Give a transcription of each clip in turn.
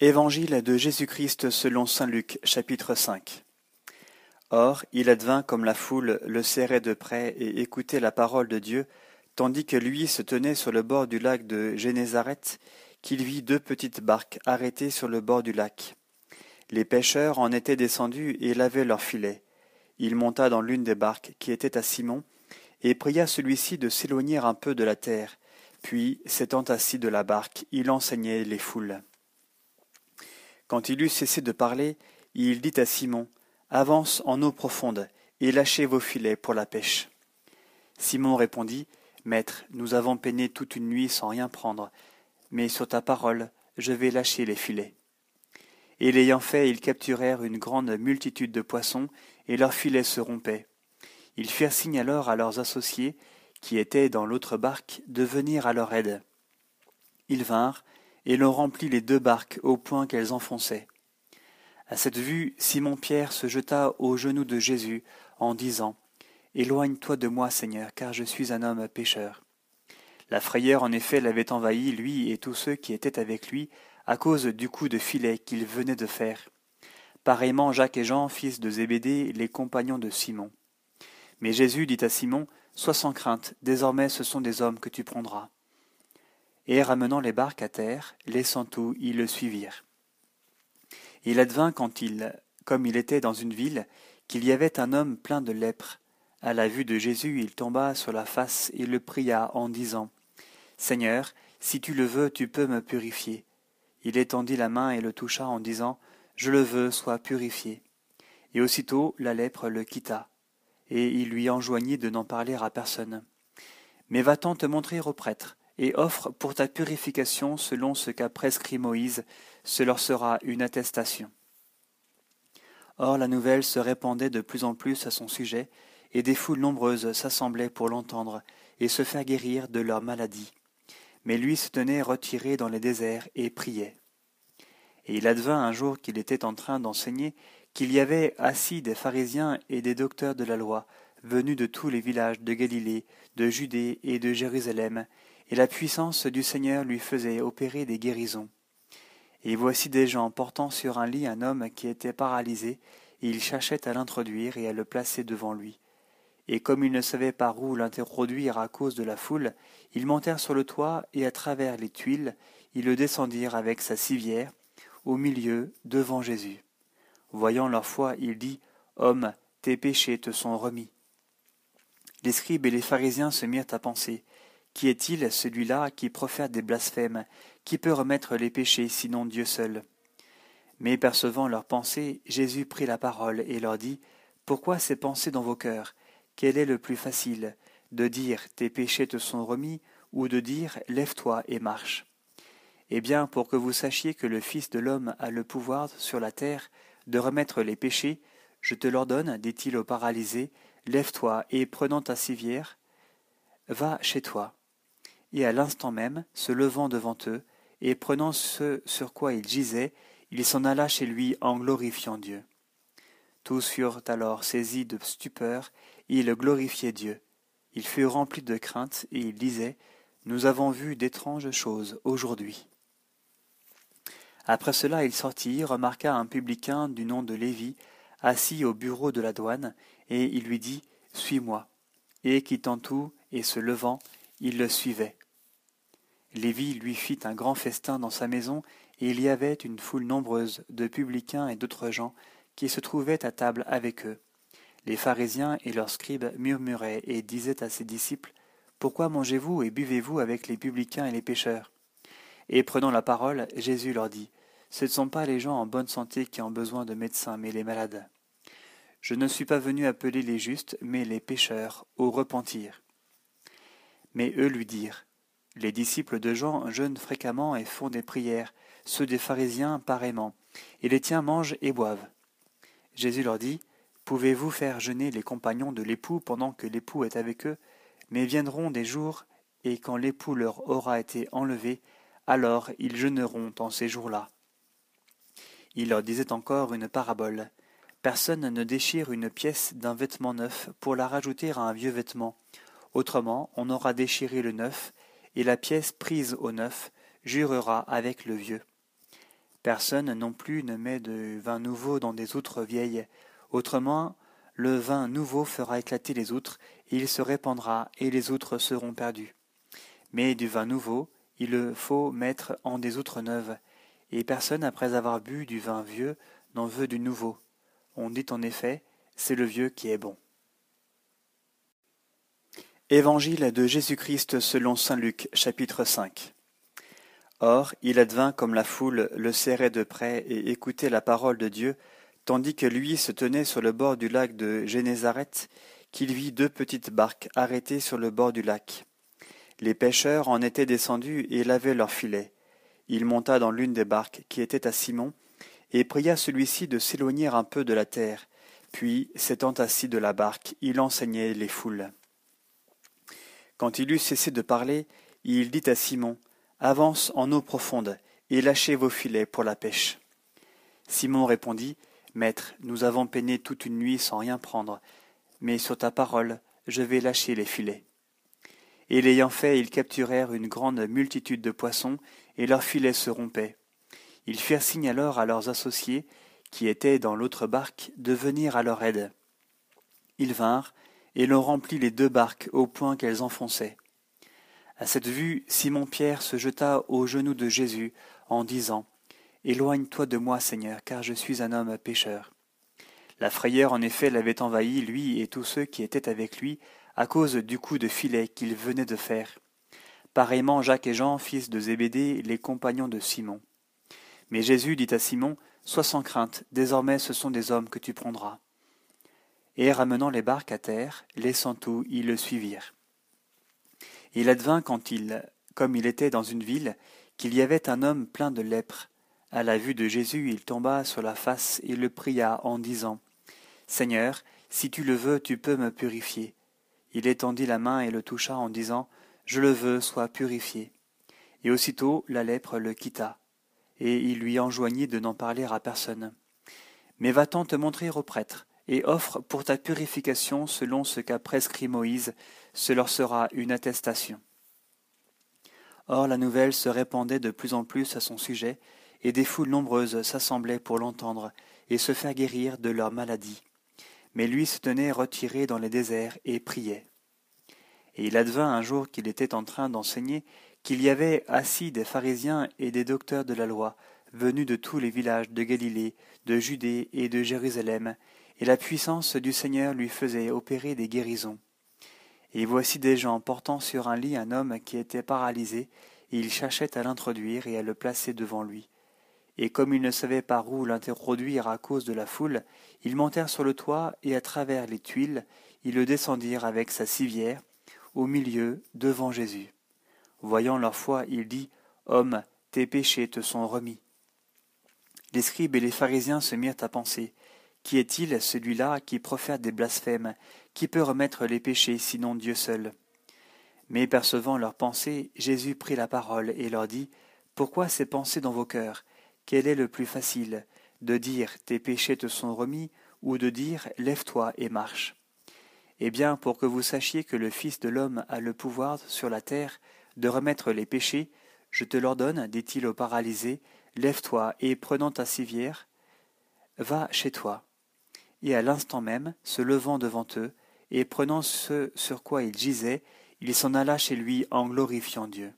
Évangile de Jésus-Christ selon saint Luc chapitre 5 Or il advint comme la foule le serrait de près et écoutait la parole de Dieu, tandis que lui se tenait sur le bord du lac de Génézareth, qu'il vit deux petites barques arrêtées sur le bord du lac. Les pêcheurs en étaient descendus et lavaient leurs filets. Il monta dans l'une des barques qui était à Simon, et pria celui-ci de s'éloigner un peu de la terre, puis, s'étant assis de la barque, il enseignait les foules. Quand il eut cessé de parler, il dit à Simon, Avance en eau profonde, et lâchez vos filets pour la pêche. Simon répondit, Maître, nous avons peiné toute une nuit sans rien prendre, mais sur ta parole, je vais lâcher les filets. Et l'ayant fait, ils capturèrent une grande multitude de poissons, et leurs filets se rompaient. Ils firent signe alors à leurs associés, qui étaient dans l'autre barque, de venir à leur aide. Ils vinrent, et l'on remplit les deux barques au point qu'elles enfonçaient. À cette vue, Simon-Pierre se jeta aux genoux de Jésus en disant Éloigne-toi de moi, Seigneur, car je suis un homme pécheur. La frayeur en effet l'avait envahi, lui et tous ceux qui étaient avec lui, à cause du coup de filet qu'il venait de faire. Pareillement Jacques et Jean, fils de Zébédée, les compagnons de Simon. Mais Jésus dit à Simon Sois sans crainte, désormais ce sont des hommes que tu prendras et ramenant les barques à terre, laissant tout, ils le suivirent. Il advint quand il, comme il était dans une ville, qu'il y avait un homme plein de lèpre. À la vue de Jésus, il tomba sur la face et le pria en disant Seigneur, si tu le veux, tu peux me purifier. Il étendit la main et le toucha en disant Je le veux, sois purifié. Et aussitôt la lèpre le quitta, et il lui enjoignit de n'en parler à personne. Mais va-t'en te montrer au prêtre et offre pour ta purification selon ce qu'a prescrit Moïse, ce leur sera une attestation. Or la nouvelle se répandait de plus en plus à son sujet, et des foules nombreuses s'assemblaient pour l'entendre et se faire guérir de leur maladie. Mais lui se tenait retiré dans les déserts et priait. Et il advint un jour qu'il était en train d'enseigner qu'il y avait assis des pharisiens et des docteurs de la loi, venus de tous les villages de Galilée, de Judée et de Jérusalem, et la puissance du Seigneur lui faisait opérer des guérisons. Et voici des gens portant sur un lit un homme qui était paralysé, et ils cherchaient à l'introduire et à le placer devant lui. Et comme ils ne savaient par où l'introduire à cause de la foule, ils montèrent sur le toit, et à travers les tuiles, ils le descendirent avec sa civière, au milieu, devant Jésus. Voyant leur foi, il dit, Homme, tes péchés te sont remis. Les scribes et les pharisiens se mirent à penser, qui est-il celui-là qui profère des blasphèmes Qui peut remettre les péchés sinon Dieu seul? Mais percevant leurs pensées, Jésus prit la parole et leur dit Pourquoi ces pensées dans vos cœurs? Quel est le plus facile De dire Tes péchés te sont remis ou de dire Lève-toi et marche? Eh bien, pour que vous sachiez que le Fils de l'homme a le pouvoir sur la terre de remettre les péchés, je te l'ordonne, dit-il au paralysé, lève-toi et prenant ta civière, va chez toi et à l'instant même, se levant devant eux, et prenant ce sur quoi il gisait, il s'en alla chez lui en glorifiant Dieu. Tous furent alors saisis de stupeur, et ils glorifiaient Dieu. Ils furent remplis de crainte, et ils disaient, Nous avons vu d'étranges choses aujourd'hui. Après cela il sortit, remarqua un publicain du nom de Lévi, assis au bureau de la douane, et il lui dit, Suis-moi. Et quittant tout, et se levant, il le suivait. Lévi lui fit un grand festin dans sa maison, et il y avait une foule nombreuse de publicains et d'autres gens qui se trouvaient à table avec eux. Les pharisiens et leurs scribes murmuraient et disaient à ses disciples Pourquoi mangez-vous et buvez-vous avec les publicains et les pécheurs Et prenant la parole, Jésus leur dit Ce ne sont pas les gens en bonne santé qui ont besoin de médecins, mais les malades. Je ne suis pas venu appeler les justes, mais les pécheurs, au repentir. Mais eux lui dirent les disciples de Jean jeûnent fréquemment et font des prières, ceux des pharisiens pareillement, et les tiens mangent et boivent. Jésus leur dit Pouvez-vous faire jeûner les compagnons de l'époux pendant que l'époux est avec eux? Mais viendront des jours, et quand l'époux leur aura été enlevé, alors ils jeûneront en ces jours-là. Il leur disait encore une parabole. Personne ne déchire une pièce d'un vêtement neuf pour la rajouter à un vieux vêtement. Autrement, on aura déchiré le neuf, et la pièce prise au neuf jurera avec le vieux. Personne non plus ne met de vin nouveau dans des outres vieilles. Autrement, le vin nouveau fera éclater les outres, et il se répandra, et les outres seront perdues. Mais du vin nouveau, il le faut mettre en des outres neuves, et personne, après avoir bu du vin vieux, n'en veut du nouveau. On dit en effet, c'est le vieux qui est bon. Évangile de Jésus-Christ selon saint Luc, chapitre 5. Or, il advint comme la foule le serrait de près et écoutait la parole de Dieu, tandis que lui se tenait sur le bord du lac de Génézareth, qu'il vit deux petites barques arrêtées sur le bord du lac. Les pêcheurs en étaient descendus et lavaient leurs filets. Il monta dans l'une des barques qui était à Simon, et pria celui-ci de s'éloigner un peu de la terre. Puis, s'étant assis de la barque, il enseignait les foules. Quand il eut cessé de parler, il dit à Simon, Avance en eau profonde, et lâchez vos filets pour la pêche. Simon répondit, Maître, nous avons peiné toute une nuit sans rien prendre, mais sur ta parole, je vais lâcher les filets. Et l'ayant fait, ils capturèrent une grande multitude de poissons, et leurs filets se rompaient. Ils firent signe alors à leurs associés, qui étaient dans l'autre barque, de venir à leur aide. Ils vinrent, et l'on remplit les deux barques au point qu'elles enfonçaient. À cette vue, Simon-Pierre se jeta aux genoux de Jésus, en disant Éloigne-toi de moi, Seigneur, car je suis un homme pécheur. La frayeur, en effet, l'avait envahi, lui et tous ceux qui étaient avec lui, à cause du coup de filet qu'il venait de faire. Pareillement Jacques et Jean, fils de Zébédée, les compagnons de Simon. Mais Jésus dit à Simon, Sois sans crainte, désormais ce sont des hommes que tu prendras. Et ramenant les barques à terre, laissant tout, ils le suivirent. Il advint quand il, comme il était dans une ville, qu'il y avait un homme plein de lèpre. À la vue de Jésus, il tomba sur la face et le pria en disant Seigneur, si tu le veux, tu peux me purifier. Il étendit la main et le toucha en disant Je le veux, sois purifié. Et aussitôt la lèpre le quitta, et il lui enjoignit de n'en parler à personne. Mais va-t'en te montrer au prêtre, et offre pour ta purification selon ce qu'a prescrit Moïse, ce leur sera une attestation. Or la nouvelle se répandait de plus en plus à son sujet, et des foules nombreuses s'assemblaient pour l'entendre et se faire guérir de leur maladie mais lui se tenait retiré dans les déserts et priait. Et il advint un jour qu'il était en train d'enseigner qu'il y avait assis des pharisiens et des docteurs de la loi, venus de tous les villages de Galilée, de Judée et de Jérusalem, et la puissance du Seigneur lui faisait opérer des guérisons. Et voici des gens portant sur un lit un homme qui était paralysé, et ils cherchaient à l'introduire et à le placer devant lui. Et comme ils ne savaient par où l'introduire à cause de la foule, ils montèrent sur le toit, et à travers les tuiles, ils le descendirent avec sa civière, au milieu, devant Jésus. Voyant leur foi, il dit, Homme, tes péchés te sont remis. Les scribes et les pharisiens se mirent à penser, Qui est-il celui-là qui profère des blasphèmes Qui peut remettre les péchés sinon Dieu seul? Mais percevant leurs pensées, Jésus prit la parole et leur dit, Pourquoi ces pensées dans vos cœurs? Quel est le plus facile, de dire tes péchés te sont remis, ou de dire lève-toi et marche? Eh bien, pour que vous sachiez que le Fils de l'homme a le pouvoir sur la terre de remettre les péchés, je te l'ordonne, dit-il au paralysé, lève-toi et prenant ta civière, va chez toi. Et à l'instant même, se levant devant eux, et prenant ce sur quoi il gisait, il s'en alla chez lui en glorifiant Dieu.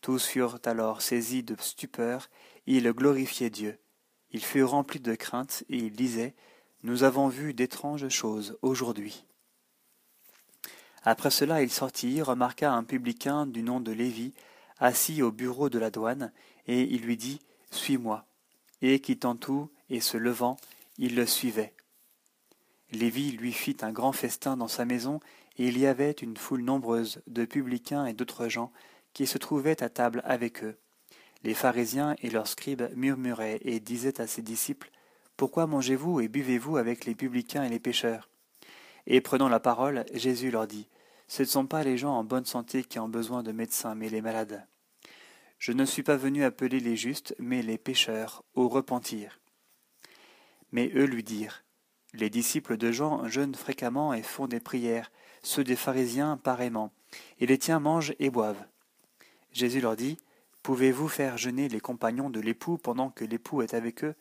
Tous furent alors saisis de stupeur, il glorifiait Dieu. Il fut rempli de crainte, et il disait, Nous avons vu d'étranges choses aujourd'hui. Après cela il sortit, remarqua un publicain du nom de Lévi, assis au bureau de la douane, et il lui dit, Suis-moi. Et quittant tout, et se levant, il le suivait. Lévi lui fit un grand festin dans sa maison, et il y avait une foule nombreuse de publicains et d'autres gens qui se trouvaient à table avec eux. Les pharisiens et leurs scribes murmuraient et disaient à ses disciples Pourquoi mangez-vous et buvez-vous avec les publicains et les pécheurs Et prenant la parole, Jésus leur dit Ce ne sont pas les gens en bonne santé qui ont besoin de médecins, mais les malades. Je ne suis pas venu appeler les justes, mais les pécheurs, au repentir. Mais eux lui dirent Les disciples de Jean jeûnent fréquemment et font des prières, ceux des pharisiens pareillement, et les tiens mangent et boivent. Jésus leur dit Pouvez-vous faire jeûner les compagnons de l'époux pendant que l'époux est avec eux?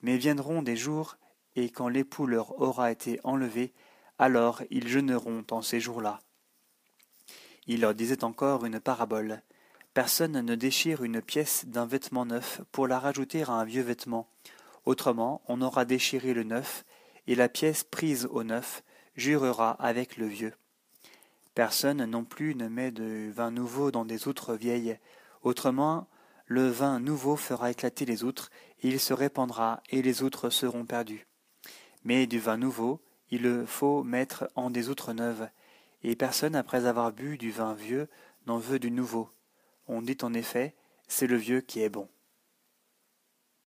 Mais viendront des jours, et quand l'époux leur aura été enlevé, alors ils jeûneront en ces jours-là. Il leur disait encore une parabole. Personne ne déchire une pièce d'un vêtement neuf pour la rajouter à un vieux vêtement. Autrement, on aura déchiré le neuf, et la pièce prise au neuf jurera avec le vieux. Personne non plus ne met de vin nouveau dans des outres vieilles. Autrement, le vin nouveau fera éclater les outres, et il se répandra, et les outres seront perdues. Mais du vin nouveau, il le faut mettre en des outres neuves, et personne, après avoir bu du vin vieux, n'en veut du nouveau. On dit en effet, c'est le vieux qui est bon.